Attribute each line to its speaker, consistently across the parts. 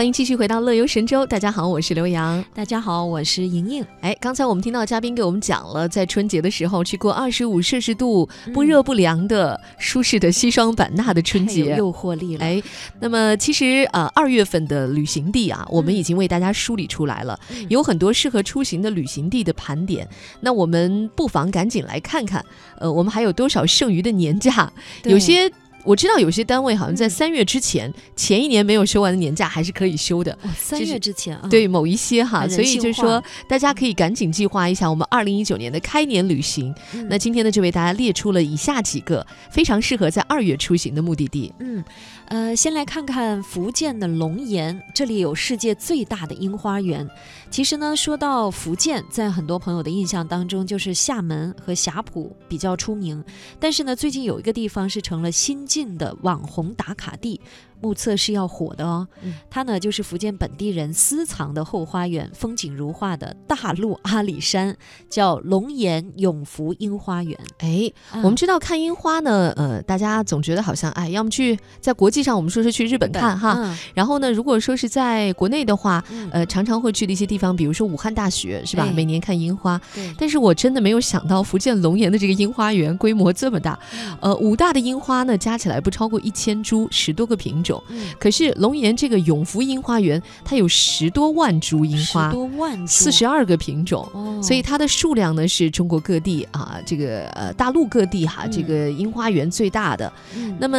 Speaker 1: 欢迎继续回到乐游神州。大家好，我是刘洋。
Speaker 2: 大家好，我是莹莹。
Speaker 1: 哎，刚才我们听到嘉宾给我们讲了，在春节的时候去过二十五摄氏度不热不凉的舒适的西双版纳的春节，
Speaker 2: 诱惑力了。
Speaker 1: 哎，那么其实呃，二月份的旅行地啊，我们已经为大家梳理出来了，有很多适合出行的旅行地的盘点。那我们不妨赶紧来看看，呃，我们还有多少剩余的年假？有些。我知道有些单位好像在三月之前，前一年没有休完的年假还是可以休的。
Speaker 2: 三月之前啊，
Speaker 1: 对某一些哈，所以就是说大家可以赶紧计划一下我们二零一九年的开年旅行。那今天呢，就为大家列出了以下几个非常适合在二月出行的目的地。
Speaker 2: 嗯，呃，先来看看福建的龙岩，这里有世界最大的樱花园。其实呢，说到福建，在很多朋友的印象当中，就是厦门和霞浦比较出名。但是呢，最近有一个地方是成了新。晋的网红打卡地。目测是要火的哦，它呢就是福建本地人私藏的后花园，风景如画的大陆阿里山，叫龙岩永福樱花园。
Speaker 1: 哎，我们知道看樱花呢，呃，大家总觉得好像哎，要么去在国际上我们说是去日本看哈，然后呢，如果说是在国内的话，呃，常常会去的一些地方，比如说武汉大学是吧？每年看樱花。
Speaker 2: 对。
Speaker 1: 但是我真的没有想到福建龙岩的这个樱花园规模这么大，呃，武大的樱花呢加起来不超过一千株，十多个品种。可是龙岩这个永福樱花园，它有十多万株樱花，
Speaker 2: 十多万
Speaker 1: 四十二个品种，所以它的数量呢是中国各地啊，这个呃大陆各地哈，这个樱花园最大的。那么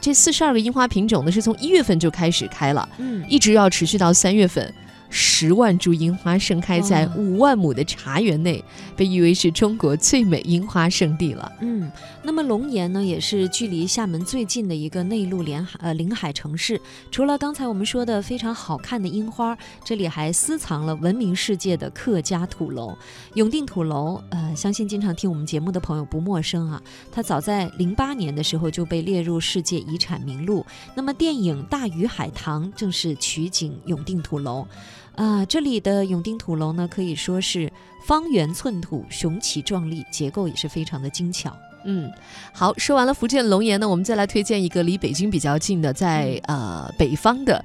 Speaker 1: 这四十二个樱花品种呢，是从一月份就开始开了，嗯，一直要持续到三月份。十万株樱花盛开在五万亩的茶园内，被誉为是中国最美樱花圣地了。
Speaker 2: 嗯，那么龙岩呢，也是距离厦门最近的一个内陆连海呃临海城市。除了刚才我们说的非常好看的樱花，这里还私藏了闻名世界的客家土楼永定土楼。呃，相信经常听我们节目的朋友不陌生啊。它早在零八年的时候就被列入世界遗产名录。那么电影《大鱼海棠》正是取景永定土楼。啊，这里的永定土楼呢，可以说是方圆寸土，雄奇壮丽，结构也是非常的精巧。
Speaker 1: 嗯，好，说完了福建龙岩呢，我们再来推荐一个离北京比较近的，在呃北方的。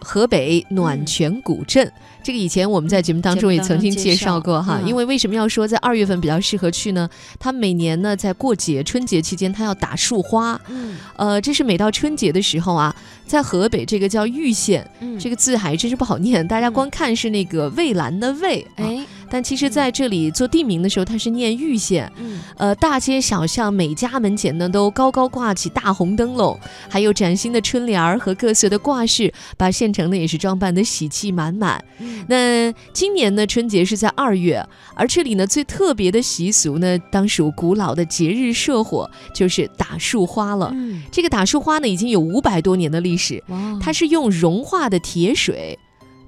Speaker 1: 河北暖泉古镇，这个以前我们在节目当中也曾经介绍过哈。因为为什么要说在二月份比较适合去呢？它每年呢在过节春节期间，它要打树花。嗯，呃，这是每到春节的时候啊，在河北这个叫玉县，这个字还真是不好念，大家光看是那个蔚蓝的蔚，哎。但其实，在这里做地名的时候，它是念玉县。嗯，呃，大街小巷每家门前呢，都高高挂起大红灯笼，还有崭新的春联儿和各色的挂饰，把县城呢也是装扮的喜气满满。嗯那今年呢，春节是在二月，而这里呢最特别的习俗呢，当属古老的节日社火，就是打树花了。嗯这个打树花呢，已经有五百多年的历史。它是用融化的铁水。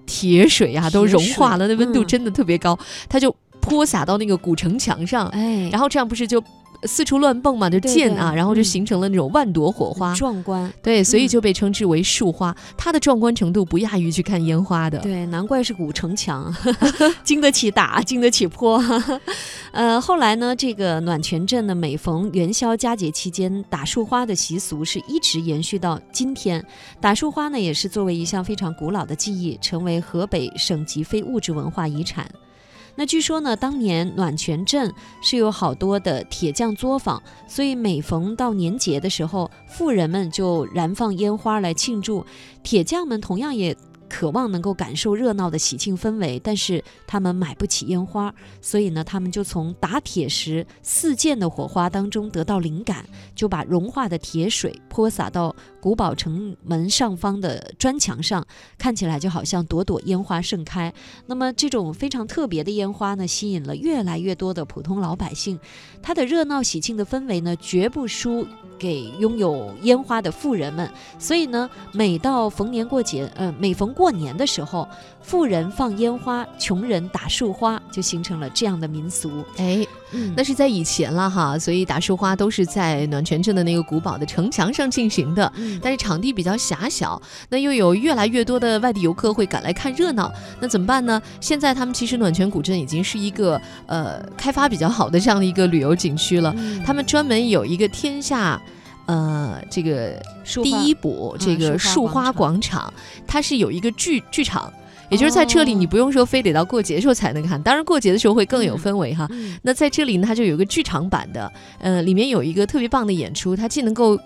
Speaker 1: 铁水呀，都融化了，那温度真的特别高，它就泼洒到那个古城墙上，哎，然后这样不是就。四处乱蹦嘛，就溅啊，然后就形成了那种万朵火花，
Speaker 2: 壮观。
Speaker 1: 对，所以就被称之为树花，它的壮观程度不亚于去看烟花的。
Speaker 2: 对，难怪是古城墙，经得起打，经得起泼。呃，后来呢，这个暖泉镇呢，每逢元宵佳节期间打树花的习俗是一直延续到今天。打树花呢，也是作为一项非常古老的技艺，成为河北省级非物质文化遗产。那据说呢，当年暖泉镇是有好多的铁匠作坊，所以每逢到年节的时候，富人们就燃放烟花来庆祝，铁匠们同样也。渴望能够感受热闹的喜庆氛围，但是他们买不起烟花，所以呢，他们就从打铁时四溅的火花当中得到灵感，就把融化的铁水泼洒到古堡城门上方的砖墙上，看起来就好像朵朵烟花盛开。那么这种非常特别的烟花呢，吸引了越来越多的普通老百姓，它的热闹喜庆的氛围呢，绝不输。给拥有烟花的富人们，所以呢，每到逢年过节，呃，每逢过年的时候，富人放烟花，穷人打树花，就形成了这样的民俗。
Speaker 1: 哎，那是在以前了哈，所以打树花都是在暖泉镇的那个古堡的城墙上进行的，但是场地比较狭小，那又有越来越多的外地游客会赶来看热闹，那怎么办呢？现在他们其实暖泉古镇已经是一个呃开发比较好的这样的一个旅游景区了，他们专门有一个天下。呃，这个第一补这个
Speaker 2: 树
Speaker 1: 树花
Speaker 2: 花广
Speaker 1: 广场，它是有一个剧剧场，也就是在这里，
Speaker 2: 哦
Speaker 1: 你不用说非得到过节的时候才能看，当然过节的时候会更有
Speaker 2: 嗯
Speaker 1: 氛围哈。
Speaker 2: 嗯
Speaker 1: 那在这里呢，它就有一个剧场版的，呃，里面有一个特别棒的演出，它既能够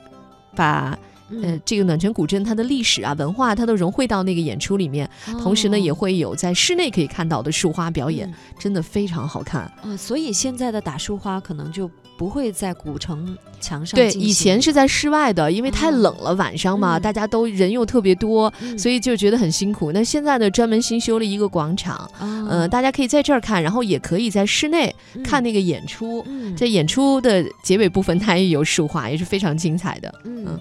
Speaker 1: 把呃
Speaker 2: 嗯
Speaker 1: 这个暖泉古镇它的历史啊文化它都融汇到那个演出里面，同时呢也
Speaker 2: 哦
Speaker 1: 会有在室内可以看到的树花表演，
Speaker 2: 嗯
Speaker 1: 真的非常好看。
Speaker 2: 呃，所以现在的打树花可能就不会在古城墙上
Speaker 1: 对，以前是在室外的，因为太
Speaker 2: 哦
Speaker 1: 冷了，晚上嘛，
Speaker 2: 嗯
Speaker 1: 大家都人又特别多，
Speaker 2: 嗯
Speaker 1: 所以就觉得很辛苦。那现在呢，专门新修了一个广场，
Speaker 2: 嗯
Speaker 1: 呃，大家可以在这儿看，然后也可以在室内看
Speaker 2: 嗯
Speaker 1: 那个演出。
Speaker 2: 嗯
Speaker 1: 这演出的结尾部分，它也有树花，也是非常精彩的。
Speaker 2: 嗯
Speaker 1: 嗯。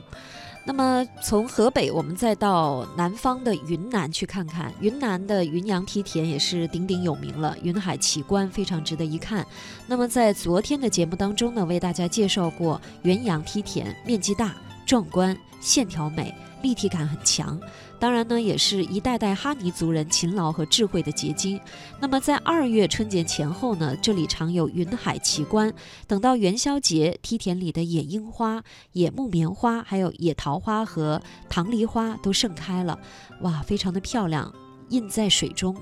Speaker 2: 那么从河北，我们再到南方的云南去看看。云南的云阳梯田也是鼎鼎有名了，云海奇观非常值得一看。那么在昨天的节目当中呢，为大家介绍过云阳梯田，面积大、壮观、线条美、立体感很强。当然呢，也是一代代哈尼族人勤劳和智慧的结晶。那么在二月春节前后呢，这里常有云海奇观。等到元宵节，梯田里的野樱花、野木棉花，还有野桃花和棠梨花都盛开了，哇，非常的漂亮，映在水中。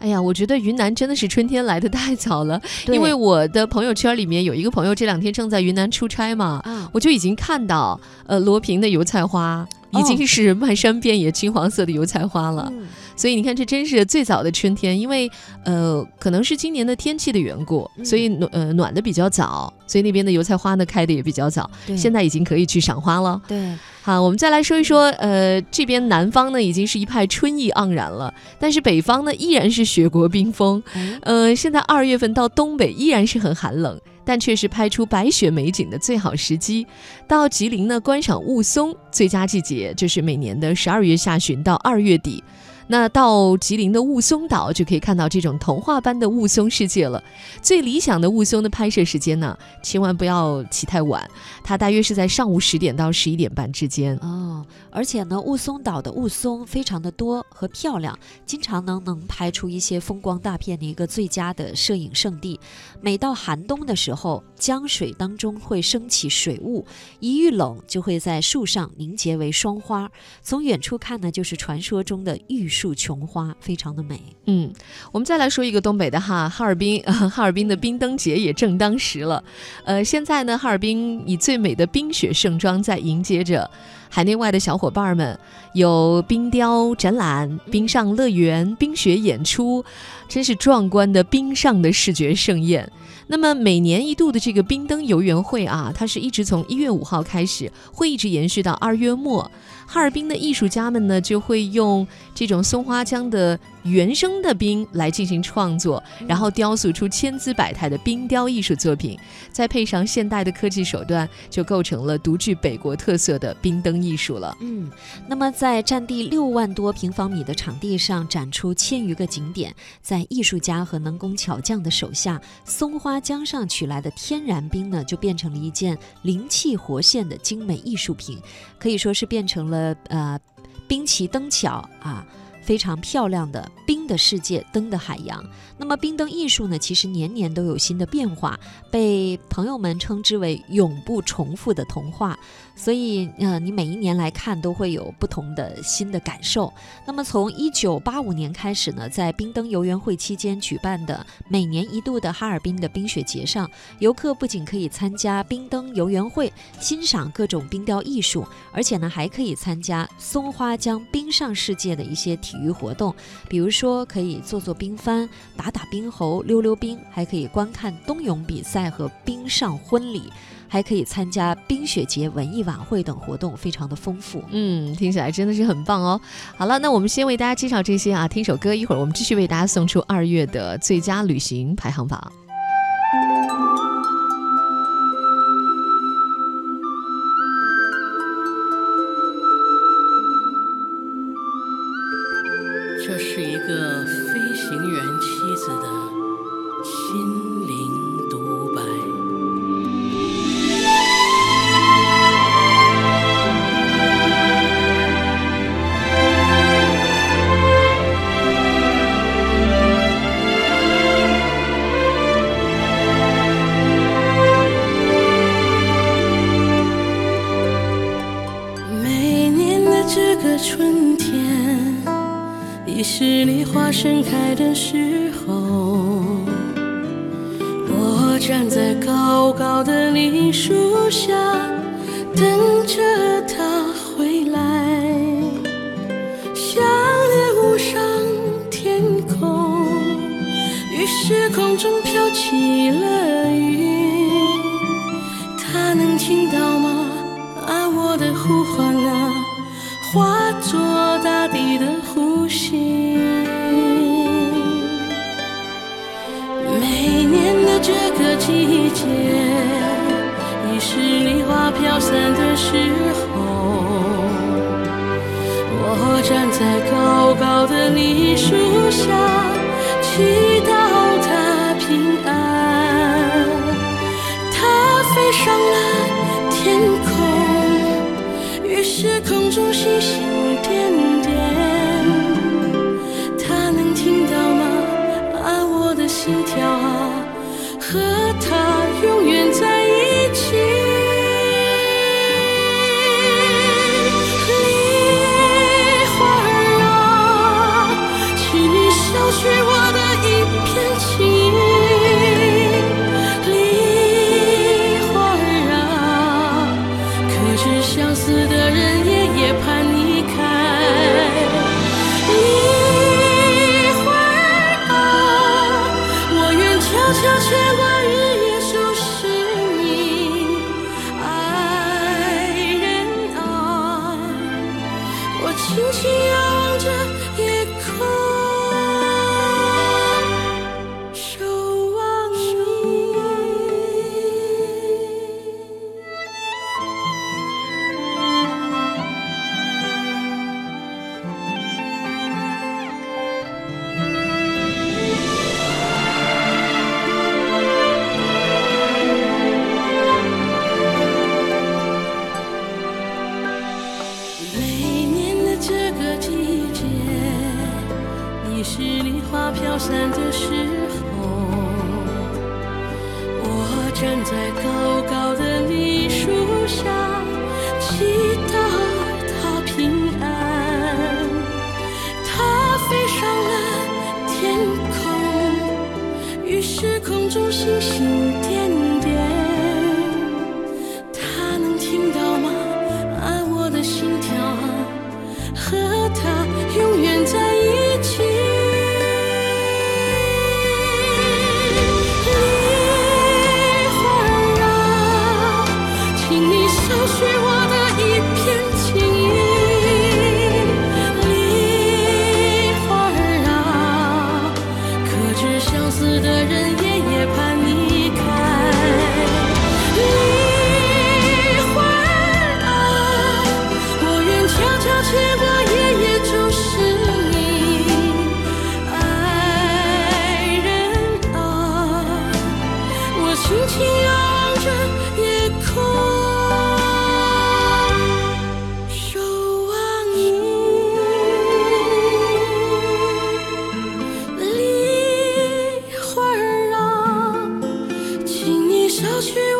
Speaker 1: 哎呀，我觉得云南真的是春天来的太早了，因为我的朋友圈里面有一个朋友这两天正在云南出差嘛，
Speaker 2: 啊，
Speaker 1: 我就已经看到，呃，罗平的油菜花已经是 漫山遍野金黄色的油菜花了。
Speaker 2: 嗯
Speaker 1: 所以你看，这真是最早的春天，因为呃，可能是今年的天气的缘故，
Speaker 2: 嗯
Speaker 1: 所以暖呃暖的比较早，所以那边的油菜花呢开的也比较早，现在已经可以去赏花了。
Speaker 2: 对，
Speaker 1: 好，我们再来说一说，呃，这边南方呢已经是一派春意盎然了，但是北方呢依然是雪国冰封。
Speaker 2: 哎，
Speaker 1: 呃，现在二月份到东北依然是很寒冷，但却是拍出白雪美景的最好时机。到吉林呢观赏雾凇最佳季节就是每年的十二月下旬到二月底。那到吉林的雾凇岛就可以看到这种童话般的雾凇世界了。最理想的雾凇的拍摄时间呢，千万不要起太晚，它大约是在上午十点到十一点半之间。
Speaker 2: 哦，而且呢，雾凇岛的雾凇非常的多和漂亮，经常呢能拍出一些风光大片的一个最佳的摄影圣地。每到寒冬的时候，江水当中会升起水雾，一遇冷就会在树上凝结为霜花。从远处看呢，就是传说中的玉树琼花，非常的美。
Speaker 1: 嗯，我们再来说一个东北的哈，哈尔滨，哈尔滨的冰灯节也正当时了。呃，现在呢，哈尔滨以最美的冰雪盛装在迎接着海内外的小伙伴们，有冰雕展览、冰上乐园、冰雪演出，真是壮观的冰上的视觉盛宴。那么每年一度的这个冰灯游园会啊，它是一直从一月五号开始，会一直延续到二月末。哈尔滨的艺术家们呢，就会用这种松花江的原生的冰来进行创作，然后雕塑出千姿百态的冰雕艺术作品，再配上现代的科技手段，就构成了独具北国特色的冰灯艺术了。
Speaker 2: 嗯，那么在占地六万多平方米的场地上展出千余个景点，在艺术家和能工巧匠的手下，松花江上取来的天然冰呢，就变成了一件灵气活现的精美艺术品，可以说是变成了呃呃，兵奇灯巧啊。非常漂亮的冰的世界，灯的海洋。那么冰灯艺术呢，其实年年都有新的变化，被朋友们称之为永不重复的童话。所以，呃，你每一年来看都会有不同的新的感受。那么，从一九八五年开始呢，在冰灯游园会期间举办的每年一度的哈尔滨的冰雪节上，游客不仅可以参加冰灯游园会，欣赏各种冰雕艺术，而且呢，还可以参加松花江冰上世界的一些体育活动，比如说可以做做冰帆、打打冰猴、溜溜冰，还可以观看冬泳比赛和冰上婚礼。还可以参加冰雪节文艺晚会等活动，非常的丰富。
Speaker 1: 嗯，听起来真的是很棒哦。好了，那我们先为大家介绍这些啊，听首歌，一会儿我们继续为大家送出二月的最佳旅行排行榜。
Speaker 3: 的春天，已是梨花盛开的时候。我站在高高的梨树下，等着他回来。想念无上天空，于是空中飘起了雨。中星星点点。他能听到吗？啊，我的心跳啊，和他永远在一起。梨花儿啊，请你消去我的轻轻遥望着夜空，已是梨花飘散的时候。我站在高高的梨树下，祈祷它平安。它飞上了天空，于是空中星星去